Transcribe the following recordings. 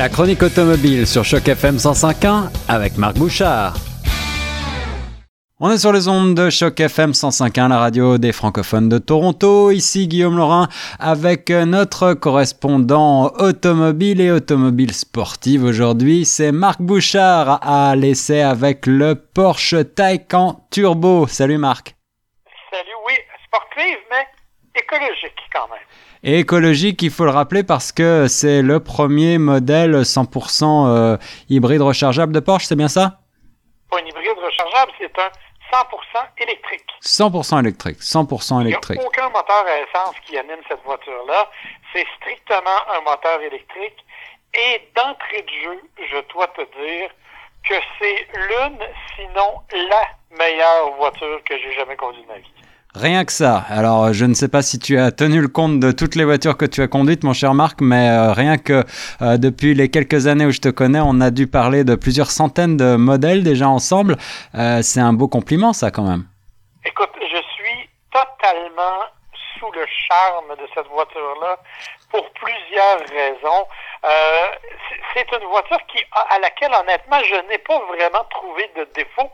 La chronique automobile sur Choc FM 105.1 avec Marc Bouchard. On est sur les ondes de Choc FM 105.1, la radio des francophones de Toronto. Ici Guillaume Laurin avec notre correspondant automobile et automobile sportive. Aujourd'hui, c'est Marc Bouchard à l'essai avec le Porsche Taycan Turbo. Salut Marc. Salut, oui, sportive, mais écologique quand même. Et écologique, il faut le rappeler parce que c'est le premier modèle 100% euh, hybride rechargeable de Porsche, c'est bien ça? Pas un hybride rechargeable, c'est un 100% électrique. 100% électrique, 100% électrique. Il n'y a aucun moteur à essence qui anime cette voiture-là. C'est strictement un moteur électrique. Et d'entrée de jeu, je dois te dire que c'est l'une, sinon la meilleure voiture que j'ai jamais conduite de ma vie. Rien que ça. Alors, je ne sais pas si tu as tenu le compte de toutes les voitures que tu as conduites, mon cher Marc, mais euh, rien que euh, depuis les quelques années où je te connais, on a dû parler de plusieurs centaines de modèles déjà ensemble. Euh, c'est un beau compliment, ça, quand même. Écoute, je suis totalement sous le charme de cette voiture-là pour plusieurs raisons. c'est une voiture qui, à laquelle, honnêtement, je n'ai pas vraiment trouvé de défaut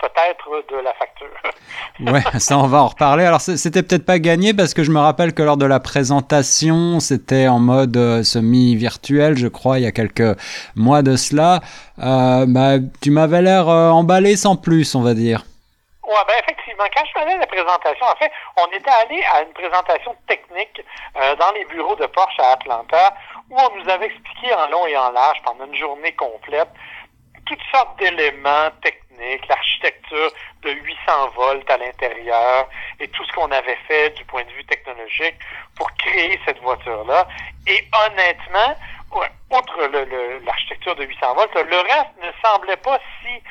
peut-être de la facture. ouais, ça on va en reparler. Alors c'était peut-être pas gagné parce que je me rappelle que lors de la présentation, c'était en mode euh, semi-virtuel, je crois, il y a quelques mois de cela. Euh, bah, tu m'avais l'air euh, emballé sans plus, on va dire. Oui, ben effectivement, quand je faisais la présentation, en fait, on était allé à une présentation technique dans les bureaux de Porsche à Atlanta où on nous avait expliqué en long et en large pendant une journée complète toutes sortes d'éléments techniques l'architecture de 800 volts à l'intérieur et tout ce qu'on avait fait du point de vue technologique pour créer cette voiture-là. Et honnêtement, outre l'architecture de 800 volts, le reste ne semblait pas si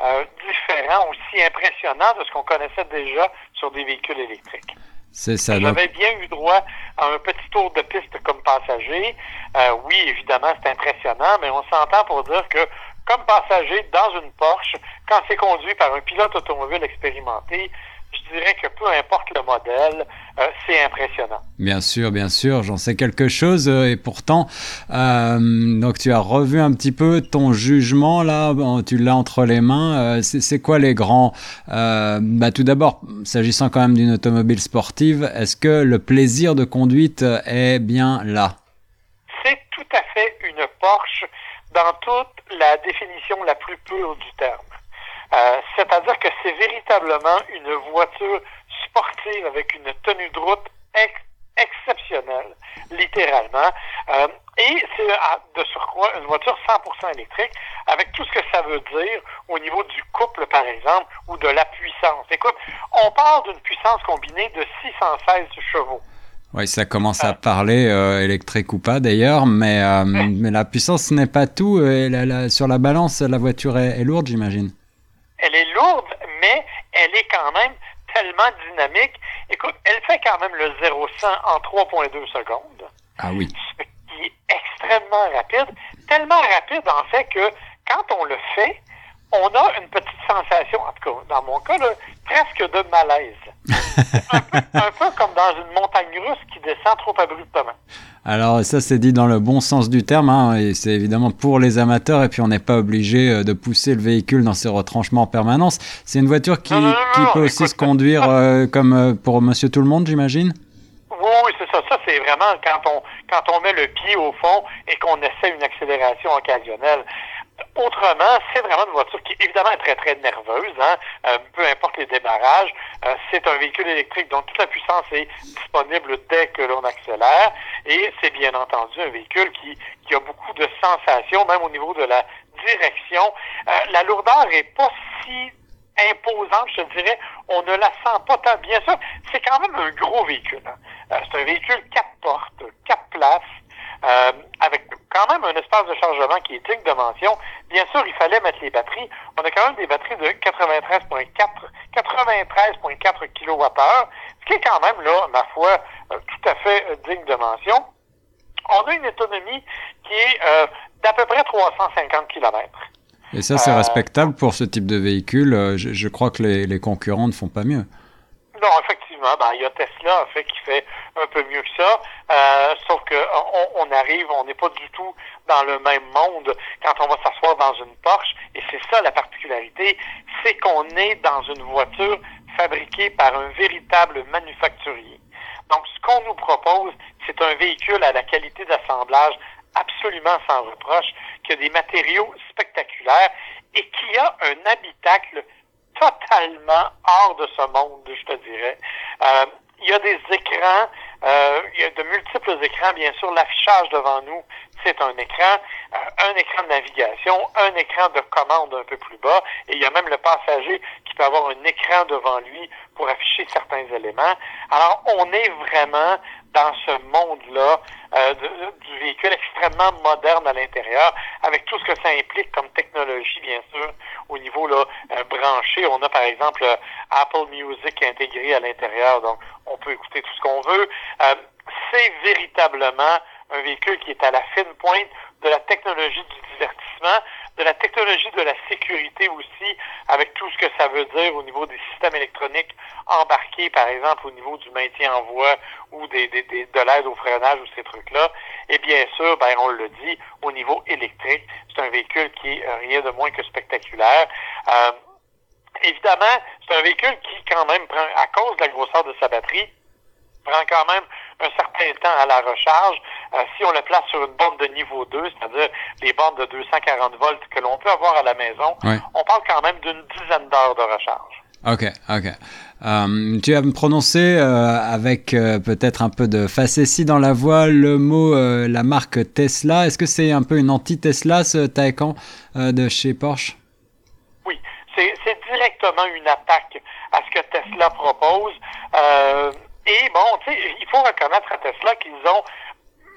euh, différent ou si impressionnant de ce qu'on connaissait déjà sur des véhicules électriques. C'est ça. J'avais bien eu droit à un petit tour de piste comme passager. Euh, oui, évidemment, c'est impressionnant, mais on s'entend pour dire que comme passager dans une Porsche, quand c'est conduit par un pilote automobile expérimenté, je dirais que peu importe le modèle, euh, c'est impressionnant. Bien sûr, bien sûr, j'en sais quelque chose euh, et pourtant, euh, donc tu as revu un petit peu ton jugement là, tu l'as entre les mains. c'est quoi les grands bah, Tout d'abord, s'agissant quand même d'une automobile sportive, est-ce que le plaisir de conduite est bien là? C'est tout à fait une Porsche dans toute la définition la plus pure du terme. Euh, c'est-à-dire que c'est véritablement une voiture sportive avec une tenue de route exceptionnelle, littéralement. Euh, et c'est de surcroît une voiture 100% électrique, avec tout ce que ça veut dire au niveau du couple, par exemple, ou de la puissance. Écoute, on parle d'une puissance combinée de 616 chevaux. Oui, ça commence à parler, euh, électrique ou pas d'ailleurs, mais, euh, mais la puissance n'est pas tout. Et la, sur la balance, la voiture est, lourde, j'imagine. Elle est lourde, mais elle est quand même tellement dynamique. Écoute, elle fait quand même le 0-100 en 3,2 secondes. Ah oui. Ce qui est extrêmement rapide. Tellement rapide, en fait, que quand on le fait, on a une petite sensation, en tout cas dans mon cas, presque de malaise. un, peu, un, peu, comme dans une montagne russe qui descend trop abruptement. Alors ça c'est dit dans le bon sens du terme, hein, et c'est évidemment pour les amateurs, et puis on n'est pas obligé euh, de pousser le véhicule dans ses retranchements en permanence. C'est une voiture qui, qui peut aussi se conduire euh, comme euh, pour Monsieur Tout le Monde, j'imagine? Oui, c'est ça. Ça, c'est vraiment quand on, quand on met le pied au fond et qu'on essaie une accélération occasionnelle. Autrement, c'est vraiment une voiture qui, évidemment, est très, très nerveuse, hein? Euh, peu importe les démarrages. Euh, c'est un véhicule électrique dont toute la puissance est disponible dès que l'on accélère. Et c'est bien entendu un véhicule qui, qui a beaucoup de sensations, même au niveau de la direction. Euh, la lourdeur est pas si imposante, je dirais. On ne la sent pas tant. Bien sûr, c'est quand même un gros véhicule. Hein? c'est un véhicule quatre portes, quatre places. Euh, avec quand même un espace de chargement qui est digne de mention. Bien sûr, il fallait mettre les batteries. On a quand même des batteries de 93,4 93,4 kWh, ce qui est quand même, là, ma foi, euh, tout à fait euh, digne de mention. On a une autonomie qui est d'à peu près 350 km. Et ça, c'est respectable pour ce type de véhicule. Je, je crois que les, les concurrents ne font pas mieux. Non, effectivement. Ben, il y a Tesla, en fait, qui fait un peu mieux que ça. Euh, sauf que on, on arrive, on n'est pas du tout dans le même monde quand on va s'asseoir dans une Porsche. Et c'est ça la particularité, c'est qu'on est dans une voiture fabriquée par un véritable manufacturier. Donc, ce qu'on nous propose, c'est un véhicule à la qualité d'assemblage absolument sans reproche, qui a des matériaux spectaculaires et qui a un habitacle totalement hors de ce monde, je te dirais. Euh, il y a des écrans, euh, il y a de multiples écrans, bien sûr. L'affichage devant nous, c'est un écran, euh, un écran de navigation, un écran de commande un peu plus bas, et il y a même le passager qui peut avoir un écran devant lui pour afficher certains éléments. Alors, on est vraiment dans ce monde-là euh, du véhicule extrêmement moderne à l'intérieur, avec tout ce que ça implique comme technologie, bien sûr, au niveau là, euh, branché. On a par exemple euh, Apple Music intégré à l'intérieur, donc on peut écouter tout ce qu'on veut. C'est véritablement un véhicule qui est à la fine pointe de la technologie du divertissement, de la technologie de la sécurité aussi, avec tout ce que ça veut dire au niveau des systèmes électroniques embarqués, par exemple, au niveau du maintien en voie ou des, des, de l'aide au freinage ou ces trucs-là. Et bien sûr, ben, on le dit, au niveau électrique, c'est un véhicule qui est rien de moins que spectaculaire. Euh, évidemment, c'est un véhicule qui, quand même, prend, à cause de la grosseur de sa batterie, prend quand même un certain temps à la recharge. Euh, si on le place sur une borne de niveau 2, c'est-à-dire les bornes de 240 volts que l'on peut avoir à la maison, on parle quand même d'une dizaine d'heures de recharge. Ok, ok. Euh, tu as prononcé euh, avec peut-être un peu de facétie dans la voix le mot, la marque Tesla. Est-ce que c'est un peu une anti-Tesla ce Taycan de chez Porsche? Oui, c'est directement une attaque à ce que Tesla propose. Et bon, tu sais, il faut reconnaître à Tesla qu'ils ont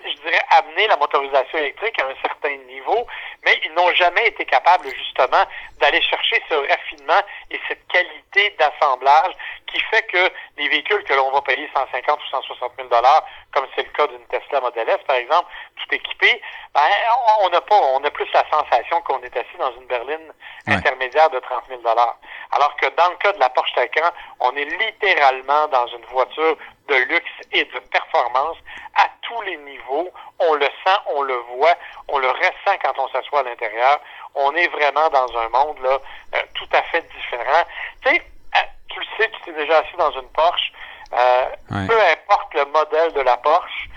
je dirais, amené la motorisation électrique à un certain niveau, mais ils n'ont jamais été capables, justement, d'aller chercher ce raffinement et cette qualité d'assemblage qui fait que les véhicules que l'on va payer 150 ou 160 000 dollars, comme c'est le cas d'une Tesla Model S, par exemple, tout équipé, ben, on n'a pas, on a plus la sensation qu'on est assis dans une berline intermédiaire de 30 000 dollars. Alors que dans le cas de la Porsche Taycan, on est littéralement dans une voiture de luxe et de performance à tous les niveaux. On le sent, on le voit, on le ressent quand on s'assoit à l'intérieur. On est vraiment dans un monde là euh, tout à fait différent. Tu sais, euh, tu le sais, tu t'es déjà assis dans une Porsche. Euh, peu importe le modèle de la Porsche,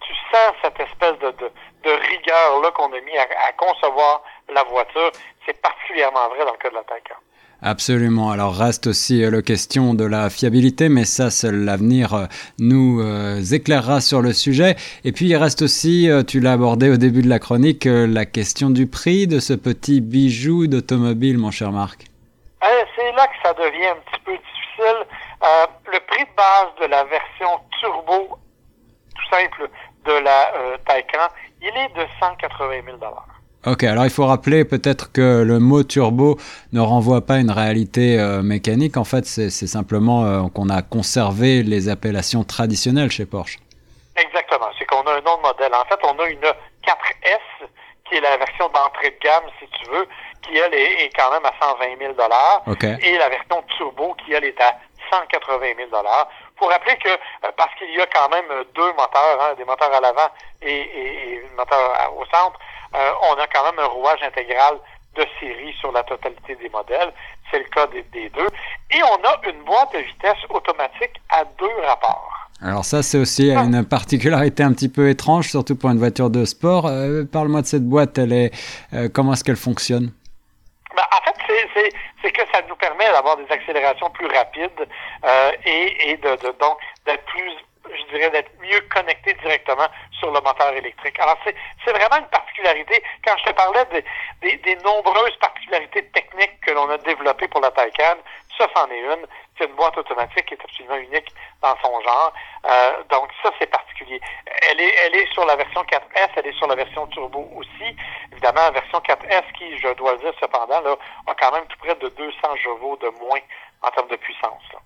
tu sens cette espèce de, de, rigueur là qu'on a mis à, à concevoir la voiture. C'est particulièrement vrai dans le cas de la Taycan. Absolument. Alors reste aussi euh, la question de la fiabilité, mais ça, seul l'avenir euh, nous euh, éclairera sur le sujet. Et puis il reste aussi, tu l'as abordé au début de la chronique, la question du prix de ce petit bijou d'automobile, mon cher Marc. C'est là que ça devient un petit peu difficile. le prix de base de la version turbo, tout simple, de la Taycan, il est de 180 000 Ok, alors il faut rappeler peut-être que le mot turbo ne renvoie pas à une réalité euh, mécanique. En fait, c'est simplement euh, qu'on a conservé les appellations traditionnelles chez Porsche. Exactement. C'est qu'on a un nom de modèle. En fait, on a une 4S qui est la version d'entrée de gamme, si tu veux, qui elle est, quand même à 120 000 dollars, et la version turbo qui elle est à 180 000 dollars. Pour rappeler que euh, parce qu'il y a quand même deux moteurs, hein, des moteurs à l'avant et, et, et un moteur au centre, euh, on a quand même un rouage intégral de série sur la totalité des modèles. C'est le cas des, deux. Et on a une boîte de vitesse automatique à deux rapports. Alors ça, c'est aussi une particularité un petit peu étrange, surtout pour une voiture de sport. Euh, parle-moi de cette boîte. Elle est, euh, comment est-ce qu'elle fonctionne? Ben, En fait, c'est que ça nous permet d'avoir des accélérations plus rapides et, de, de, donc d'être plus je dirais, d'être mieux connecté directement sur le moteur électrique. Alors, c'est vraiment une Quand je te parlais des, des, nombreuses particularités techniques que l'on a développées pour la Taycan, ça, c'en est une. C'est une boîte automatique qui est absolument unique dans son genre. Euh, donc, ça, c'est particulier. Elle est, elle est sur la version 4S, elle est sur la version turbo aussi. Évidemment, la version 4S qui, je dois le dire cependant, là, a quand même tout près de 200 chevaux de moins en termes de puissance. Là.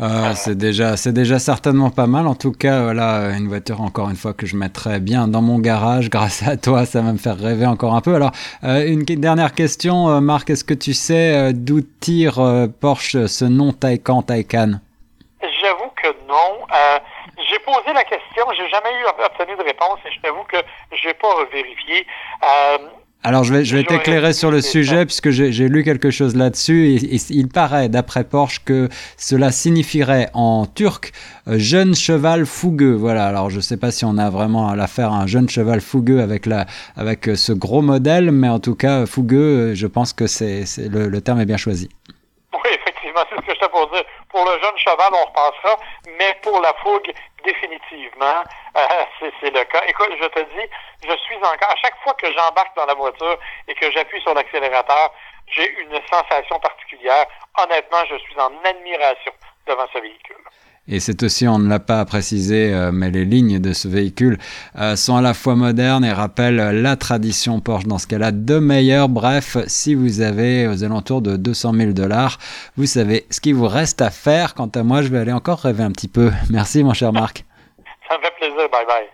Euh, c'est déjà, c'est déjà certainement pas mal. En tout cas, voilà, une voiture encore une fois que je mettrais bien dans mon garage. Grâce à toi, ça va me faire rêver encore un peu. Alors, euh, une dernière question, euh, Marc, est-ce que tu sais d'où tire Porsche ce nom Taycan Taycan? J'avoue que non. j'ai posé la question, j'ai jamais eu obtenu de réponse et je t'avoue que j'ai pas vérifié. Alors je vais, je vais t'éclairer sur le sujet puisque j'ai lu quelque chose là-dessus et, il paraît d'après Porsche que cela signifierait en turc euh, jeune cheval fougueux. Voilà, alors je ne sais pas si on a vraiment à l'affaire un jeune cheval fougueux avec, la, avec euh, ce gros modèle, mais en tout cas fougueux, euh, je pense que c'est le, le terme est bien choisi. Oui, effectivement, c'est ce que je te pour dire. Pour le jeune cheval, on repensera, mais pour la fougue, définitivement, c'est le cas. Écoute, je te dis, je suis encore, à chaque fois que j'embarque dans la voiture et que j'appuie sur l'accélérateur, j'ai une sensation particulière. Honnêtement, je suis en admiration devant ce véhicule. Et c'est aussi, on ne l'a pas précisé, euh, mais les lignes de ce véhicule euh, sont à la fois modernes et rappellent la tradition Porsche dans ce cas-là de meilleur. Bref, si vous avez aux alentours de 200 000 dollars, vous savez ce qu'il vous reste à faire. Quant à moi, je vais aller encore rêver un petit peu. Merci mon cher Marc. Ça me fait plaisir. Bye bye.